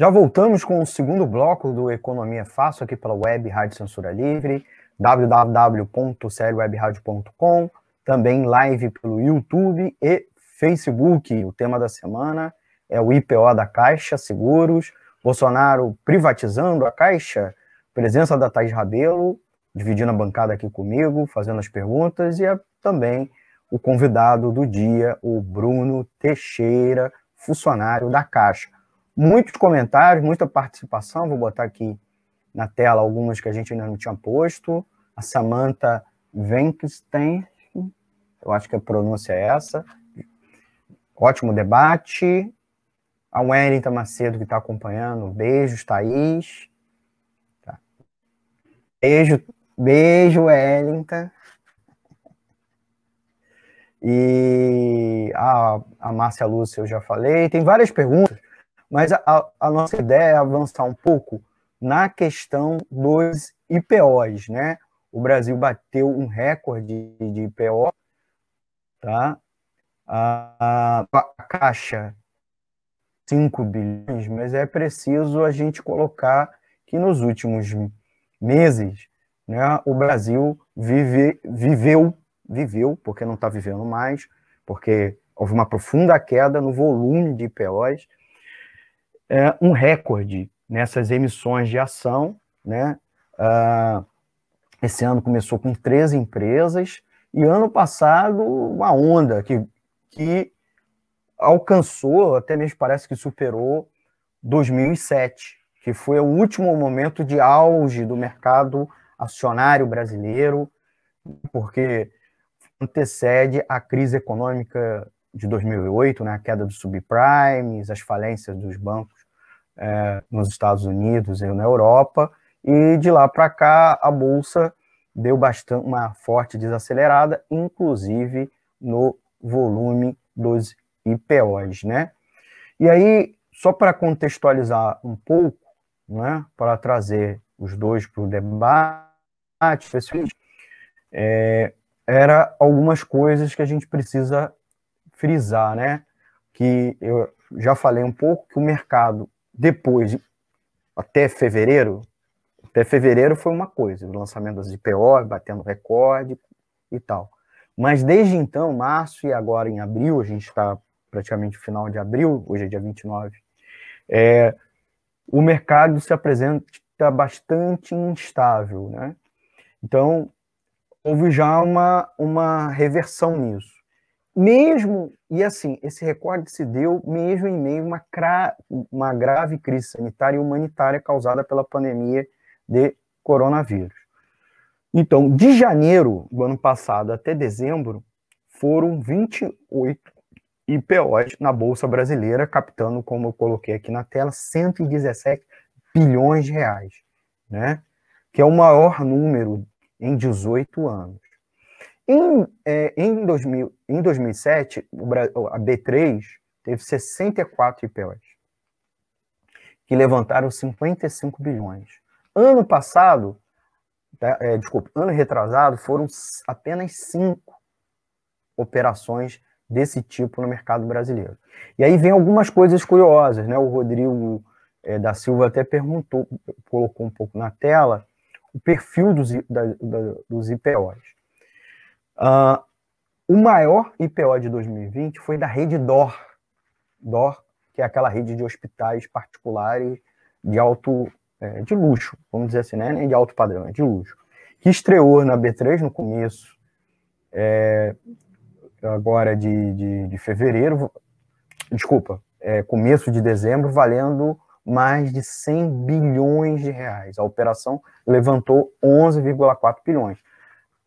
Já voltamos com o segundo bloco do Economia Fácil aqui pela web Rádio Censura Livre, www.seriewebradio.com, também live pelo YouTube e Facebook. O tema da semana é o IPO da Caixa Seguros, Bolsonaro privatizando a Caixa, presença da Thais Rabelo, dividindo a bancada aqui comigo, fazendo as perguntas, e é também o convidado do dia, o Bruno Teixeira, funcionário da Caixa muitos comentários, muita participação. Vou botar aqui na tela algumas que a gente ainda não tinha posto. A Samantha Venkstein, eu acho que a pronúncia é essa. Ótimo debate. A Wellington Macedo que está acompanhando. Beijos, Thaís. Tá. Beijo, beijo, Wellington. E a, a Márcia Lúcia eu já falei. Tem várias perguntas. Mas a, a nossa ideia é avançar um pouco na questão dos IPOs, né? O Brasil bateu um recorde de IPO, tá? A, a Caixa 5 bilhões, mas é preciso a gente colocar que nos últimos meses, né, o Brasil vive, viveu, viveu, porque não está vivendo mais, porque houve uma profunda queda no volume de IPOs, é, um recorde nessas emissões de ação. Né? Uh, esse ano começou com 13 empresas, e ano passado, uma onda que, que alcançou, até mesmo parece que superou 2007, que foi o último momento de auge do mercado acionário brasileiro, porque antecede a crise econômica de 2008, né, a queda dos subprimes, as falências dos bancos é, nos Estados Unidos e na Europa, e de lá para cá a bolsa deu bastante uma forte desacelerada, inclusive no volume dos IPOs, né? E aí, só para contextualizar um pouco, né, para trazer os dois para o debate, é, era algumas coisas que a gente precisa frisar, né? Que eu já falei um pouco que o mercado depois, até fevereiro, até fevereiro foi uma coisa, o lançamento das IPO, batendo recorde e tal. Mas desde então, março e agora em abril, a gente está praticamente no final de abril, hoje é dia 29, é, o mercado se apresenta bastante instável, né? Então, houve já uma, uma reversão nisso mesmo, e assim, esse recorde se deu mesmo em meio a uma, uma grave crise sanitária e humanitária causada pela pandemia de coronavírus. Então, de janeiro do ano passado até dezembro, foram 28 IPOs na Bolsa Brasileira, captando, como eu coloquei aqui na tela, 117 bilhões de reais, né? que é o maior número em 18 anos. Em, é, em, 2000, em 2007, a B3 teve 64 IPOs, que levantaram 55 bilhões. Ano passado, tá, é, desculpa, ano retrasado, foram apenas cinco operações desse tipo no mercado brasileiro. E aí vem algumas coisas curiosas, né? O Rodrigo é, da Silva até perguntou, colocou um pouco na tela, o perfil dos, da, da, dos IPOs. Uh, o maior IPO de 2020 foi da rede DOR, DOR, que é aquela rede de hospitais particulares de alto, é, de luxo, vamos dizer assim, né? De alto padrão, é de luxo, que estreou na B3 no começo, é, agora de, de, de, fevereiro, desculpa, é, começo de dezembro, valendo mais de 100 bilhões de reais. A operação levantou 11,4 bilhões.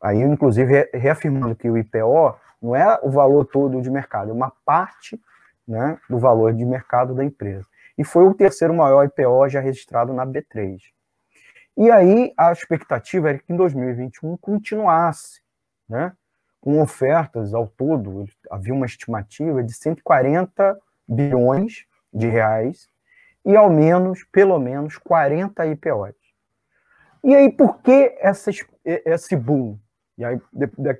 Aí, inclusive, reafirmando que o IPO não é o valor todo de mercado, é uma parte né, do valor de mercado da empresa. E foi o terceiro maior IPO já registrado na B3. E aí a expectativa era que em 2021 continuasse, né, com ofertas ao todo, havia uma estimativa de 140 bilhões de reais e ao menos, pelo menos, 40 IPOs. E aí, por que essa, esse boom? E aí,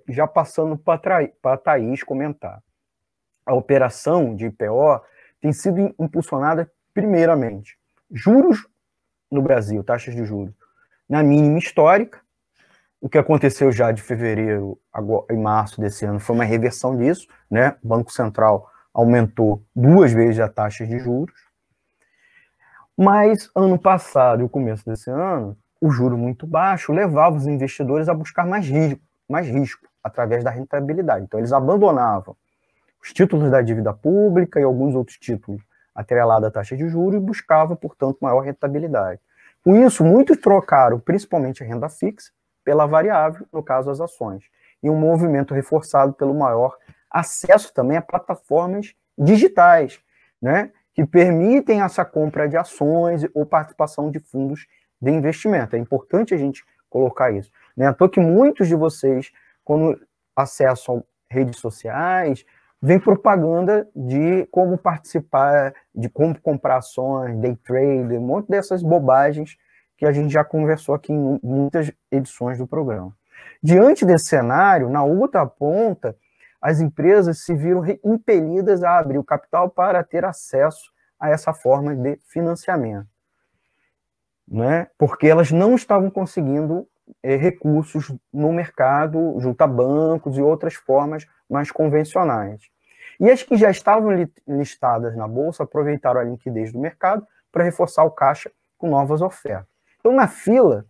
já passando para a Thaís comentar. A operação de IPO tem sido impulsionada, primeiramente, juros no Brasil, taxas de juros, na mínima histórica. O que aconteceu já de fevereiro a março desse ano foi uma reversão disso, né? O Banco Central aumentou duas vezes a taxa de juros. Mas ano passado e o começo desse ano, o juro muito baixo levava os investidores a buscar mais risco, mais risco através da rentabilidade. Então eles abandonavam os títulos da dívida pública e alguns outros títulos atrelados à taxa de juros e buscavam, portanto, maior rentabilidade. Com isso, muitos trocaram principalmente a renda fixa pela variável, no caso as ações, e um movimento reforçado pelo maior acesso também a plataformas digitais, né, que permitem essa compra de ações ou participação de fundos de investimento. É importante a gente colocar isso. Né? À toa que muitos de vocês, quando acessam redes sociais, vem propaganda de como participar, de como comprar ações, day trade, um monte dessas bobagens que a gente já conversou aqui em muitas edições do programa. Diante desse cenário, na outra ponta, as empresas se viram impelidas a abrir o capital para ter acesso a essa forma de financiamento. Né? Porque elas não estavam conseguindo é, recursos no mercado, junto a bancos e outras formas mais convencionais. E as que já estavam listadas na bolsa aproveitaram a liquidez do mercado para reforçar o caixa com novas ofertas. Então, na fila,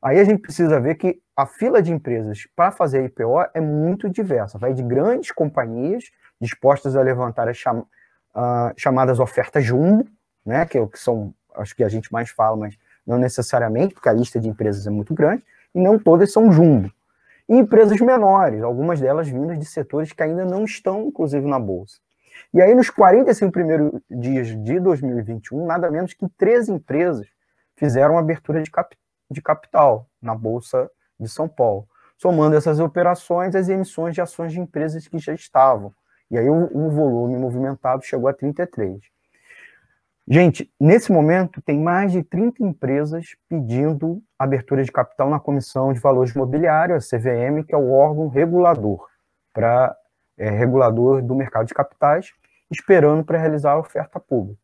aí a gente precisa ver que a fila de empresas para fazer IPO é muito diversa. Vai de grandes companhias dispostas a levantar as cham uh, chamadas ofertas jumbo, né, que, é o que são, acho que a gente mais fala, mas não necessariamente, porque a lista de empresas é muito grande, e não todas são jumbo. E empresas menores, algumas delas vindas de setores que ainda não estão, inclusive, na Bolsa. E aí, nos 45 primeiros dias de 2021, nada menos que 13 empresas fizeram abertura de, cap de capital na Bolsa de São Paulo, somando essas operações as emissões de ações de empresas que já estavam. E aí o, o volume movimentado chegou a 33. Gente, nesse momento tem mais de 30 empresas pedindo abertura de capital na Comissão de Valores Imobiliários, a CVM, que é o órgão regulador para é, regulador do mercado de capitais, esperando para realizar a oferta pública.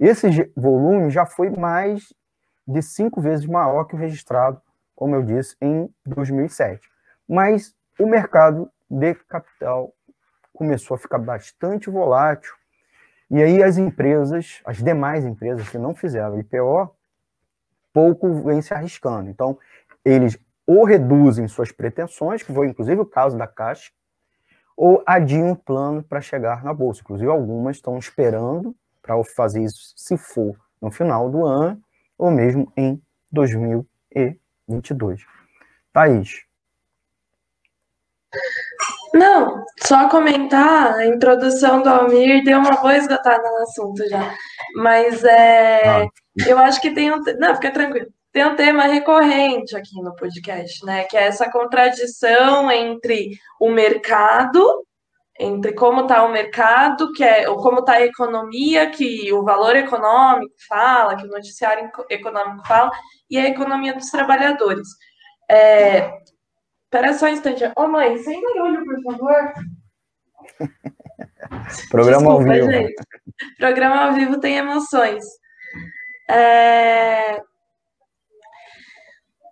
Esse volume já foi mais de cinco vezes maior que o registrado, como eu disse, em 2007. Mas o mercado de capital começou a ficar bastante volátil e aí as empresas, as demais empresas que não fizeram IPO, pouco vêm se arriscando. Então, eles ou reduzem suas pretensões, que foi inclusive o caso da Caixa, ou adiam o plano para chegar na bolsa. Inclusive, algumas estão esperando para fazer isso, se for no final do ano, ou mesmo em 2022. Thaís. Não, só comentar, a introdução do Almir deu uma boa esgotada no assunto já. Mas é, ah. eu acho que tem um. Não, fica tranquilo. Tem um tema recorrente aqui no podcast, né? Que é essa contradição entre o mercado, entre como está o mercado, que é, ou como está a economia, que o valor econômico fala, que o noticiário econômico fala, e a economia dos trabalhadores. É, Espera só um instante. Ô, oh, mãe, sem barulho, por favor. Programa Desculpa, ao vivo. Gente. Programa ao vivo tem emoções. É...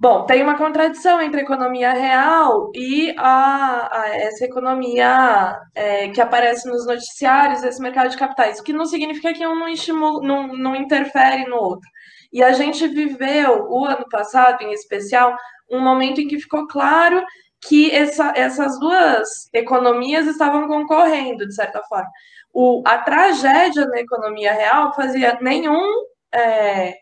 Bom, tem uma contradição entre a economia real e a, a essa economia é, que aparece nos noticiários, esse mercado de capitais, o que não significa que um não, estimula, não, não interfere no outro. E a gente viveu, o ano passado em especial, um momento em que ficou claro que essa, essas duas economias estavam concorrendo, de certa forma. O, a tragédia na economia real fazia nenhum. É,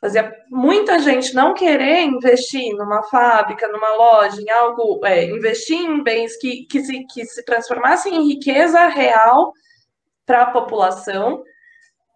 fazia muita gente não querer investir numa fábrica, numa loja, em algo, é, investir em bens que, que, se, que se transformassem em riqueza real para a população.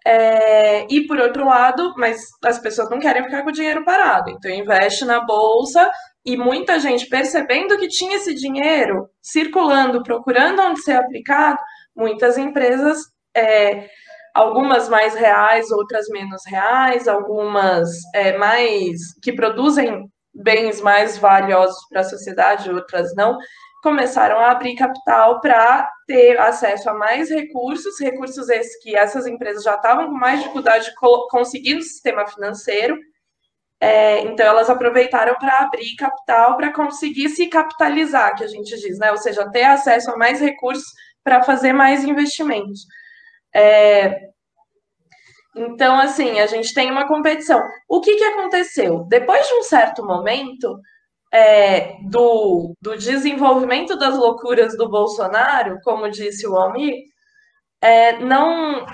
É, e por outro lado, mas as pessoas não querem ficar com o dinheiro parado, então investe na bolsa e muita gente percebendo que tinha esse dinheiro circulando, procurando onde ser aplicado, muitas empresas, é, algumas mais reais, outras menos reais, algumas é, mais que produzem bens mais valiosos para a sociedade, outras não, começaram a abrir capital para ter acesso a mais recursos, recursos esses que essas empresas já estavam com mais dificuldade de conseguir no sistema financeiro. É, então, elas aproveitaram para abrir capital para conseguir se capitalizar, que a gente diz, né? Ou seja, ter acesso a mais recursos para fazer mais investimentos. É, então, assim, a gente tem uma competição. O que, que aconteceu? Depois de um certo momento, é, do, do, desenvolvimento das loucuras do Bolsonaro, como disse o Almir, é, não,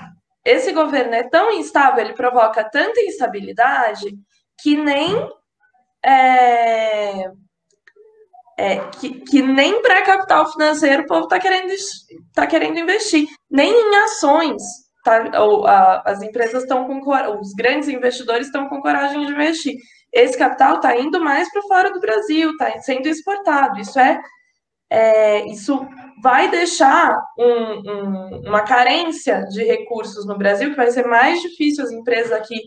esse governo é tão instável, ele provoca tanta instabilidade que nem é, é, que, que, nem para capital financeiro o povo está querendo, tá querendo investir, nem em ações. Tá, ou, a, as empresas estão com os grandes investidores estão com coragem de investir esse capital está indo mais para fora do Brasil, está sendo exportado. Isso é, é isso vai deixar um, um, uma carência de recursos no Brasil, que vai ser mais difícil as empresas aqui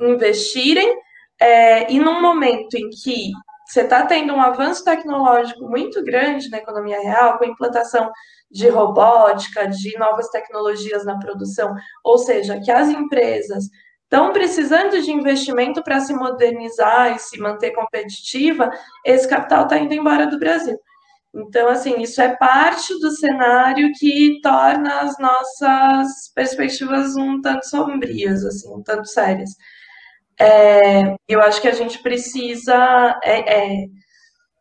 investirem. É, e num momento em que você está tendo um avanço tecnológico muito grande na economia real, com a implantação de robótica, de novas tecnologias na produção, ou seja, que as empresas estão precisando de investimento para se modernizar e se manter competitiva, esse capital está indo embora do Brasil. Então, assim, isso é parte do cenário que torna as nossas perspectivas um tanto sombrias, assim, um tanto sérias. É, eu acho que a gente precisa. É, é,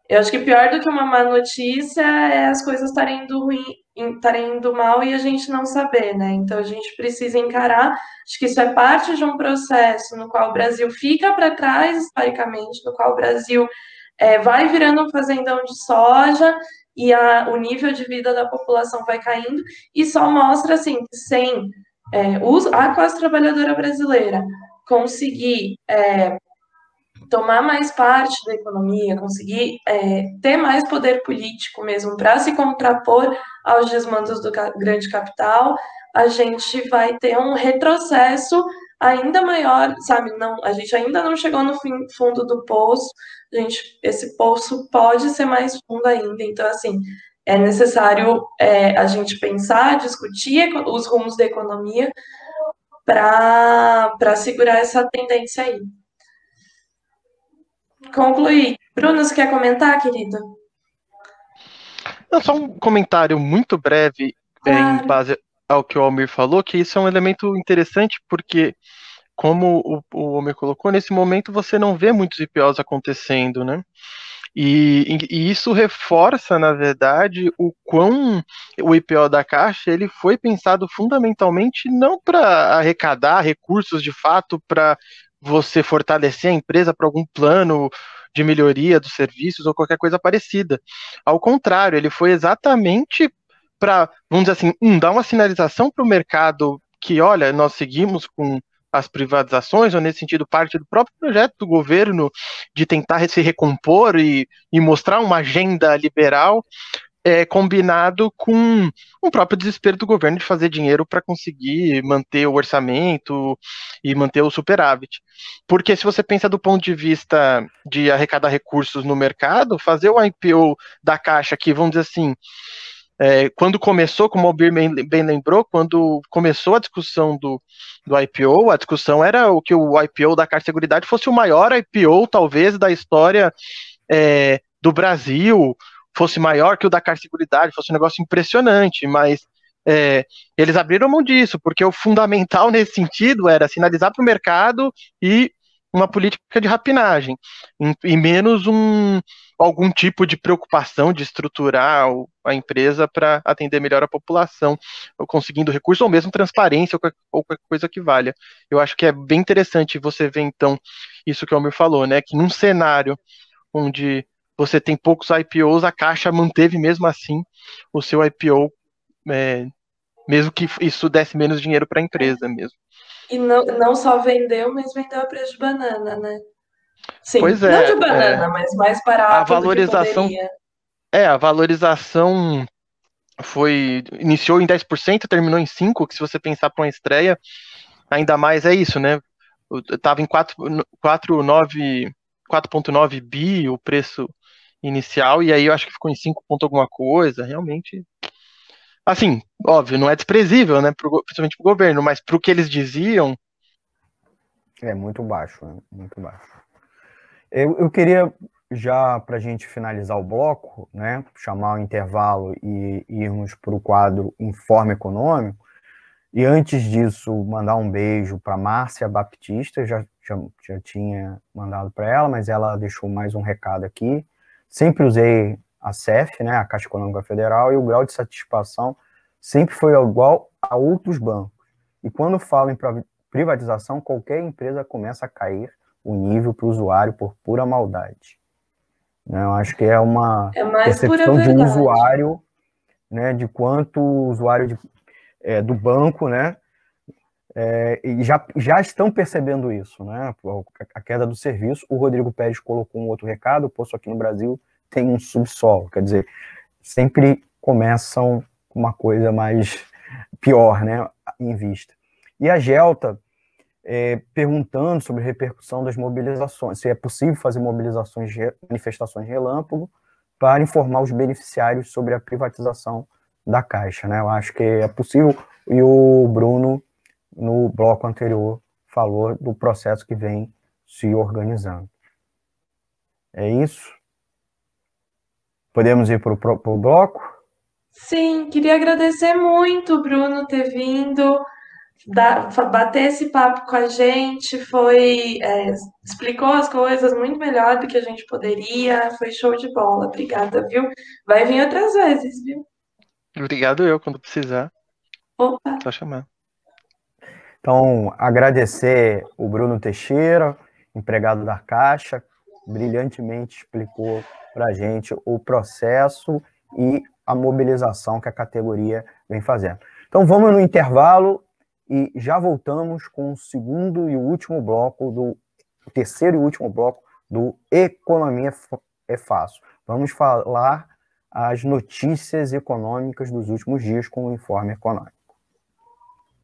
eu acho que pior do que uma má notícia é as coisas estarem indo ruim, estarem indo mal e a gente não saber, né? Então a gente precisa encarar, acho que isso é parte de um processo no qual o Brasil fica para trás historicamente, no qual o Brasil é, vai virando um fazendão de soja e a, o nível de vida da população vai caindo e só mostra assim que sem é, a classe trabalhadora brasileira conseguir é, tomar mais parte da economia, conseguir é, ter mais poder político mesmo para se contrapor aos desmandos do grande capital, a gente vai ter um retrocesso ainda maior, sabe? Não, a gente ainda não chegou no fim, fundo do poço. A gente, esse poço pode ser mais fundo ainda. Então, assim, é necessário é, a gente pensar, discutir os rumos da economia para segurar essa tendência aí concluir. Bruno, você quer comentar, querido? Não, só um comentário muito breve claro. em base ao que o Almir falou, que isso é um elemento interessante porque, como o, o Almir colocou, nesse momento você não vê muitos IPOs acontecendo, né? E, e, isso reforça, na verdade, o quão o IPO da Caixa ele foi pensado fundamentalmente não para arrecadar recursos de fato para você fortalecer a empresa para algum plano de melhoria dos serviços ou qualquer coisa parecida. Ao contrário, ele foi exatamente para, vamos dizer assim, um, dar uma sinalização para o mercado que, olha, nós seguimos com as privatizações, ou nesse sentido, parte do próprio projeto do governo de tentar se recompor e, e mostrar uma agenda liberal, é, combinado com o próprio desespero do governo de fazer dinheiro para conseguir manter o orçamento e manter o superávit. Porque se você pensa do ponto de vista de arrecadar recursos no mercado, fazer o IPO da Caixa, que vamos dizer assim, é, quando começou, como o Albir bem, lembrou, quando começou a discussão do, do IPO, a discussão era o que o IPO da Caixa Seguridade fosse o maior IPO, talvez, da história é, do Brasil, fosse maior que o da Seguridade, fosse um negócio impressionante, mas é, eles abriram mão disso, porque o fundamental nesse sentido era sinalizar para o mercado e uma política de rapinagem, e menos um, algum tipo de preocupação de estruturar a empresa para atender melhor a população, conseguindo recursos ou mesmo transparência ou qualquer coisa que valha. Eu acho que é bem interessante você ver, então, isso que o Almir falou, né? Que num cenário onde você tem poucos IPOs, a Caixa manteve mesmo assim o seu IPO, é, mesmo que isso desse menos dinheiro para a empresa mesmo. E não, não só vendeu, mas vendeu a preço de banana, né? Sim, pois é, não de banana, é, mas mais barato a valorização, É, a valorização foi iniciou em 10%, terminou em 5%, que se você pensar para uma estreia, ainda mais é isso, né? Estava em 4,9 bi o preço inicial, e aí eu acho que ficou em 5 ponto alguma coisa, realmente. Assim, óbvio, não é desprezível, né, pro, principalmente para o governo, mas para o que eles diziam. É muito baixo, né? muito baixo. Eu, eu queria, já para a gente finalizar o bloco, né, chamar o intervalo e irmos para o quadro Informe Econômico, e antes disso, mandar um beijo para Márcia Baptista, já, já, já tinha mandado para ela, mas ela deixou mais um recado aqui. Sempre usei a CEF, né, a Caixa Econômica Federal, e o grau de satisfação sempre foi igual a outros bancos. E quando falo em privatização, qualquer empresa começa a cair o nível para o usuário por pura maldade. Né, eu acho que é uma é percepção de um usuário, né, de quanto o usuário de é, do banco, né? É, e já, já estão percebendo isso, né? A queda do serviço. O Rodrigo Pérez colocou um outro recado: o poço aqui no Brasil tem um subsolo, quer dizer, sempre começam com uma coisa mais pior, né? Em vista. E a Gelta é, perguntando sobre a repercussão das mobilizações, se é possível fazer mobilizações, manifestações relâmpago para informar os beneficiários sobre a privatização da Caixa, né? Eu acho que é possível. E o Bruno, no bloco anterior, falou do processo que vem se organizando. É isso? Podemos ir para o bloco? Sim, queria agradecer muito, Bruno, ter vindo, dar, bater esse papo com a gente, foi, é, explicou as coisas muito melhor do que a gente poderia, foi show de bola, obrigada, viu? Vai vir outras vezes, viu? Obrigado eu, quando precisar. Opa. Só chamar. Então, agradecer o Bruno Teixeira, empregado da Caixa, brilhantemente explicou para a gente o processo e a mobilização que a categoria vem fazendo. Então, vamos no intervalo e já voltamos com o segundo e último bloco do terceiro e último bloco do Economia é Fácil. Vamos falar as notícias econômicas dos últimos dias com o Informe Econômico.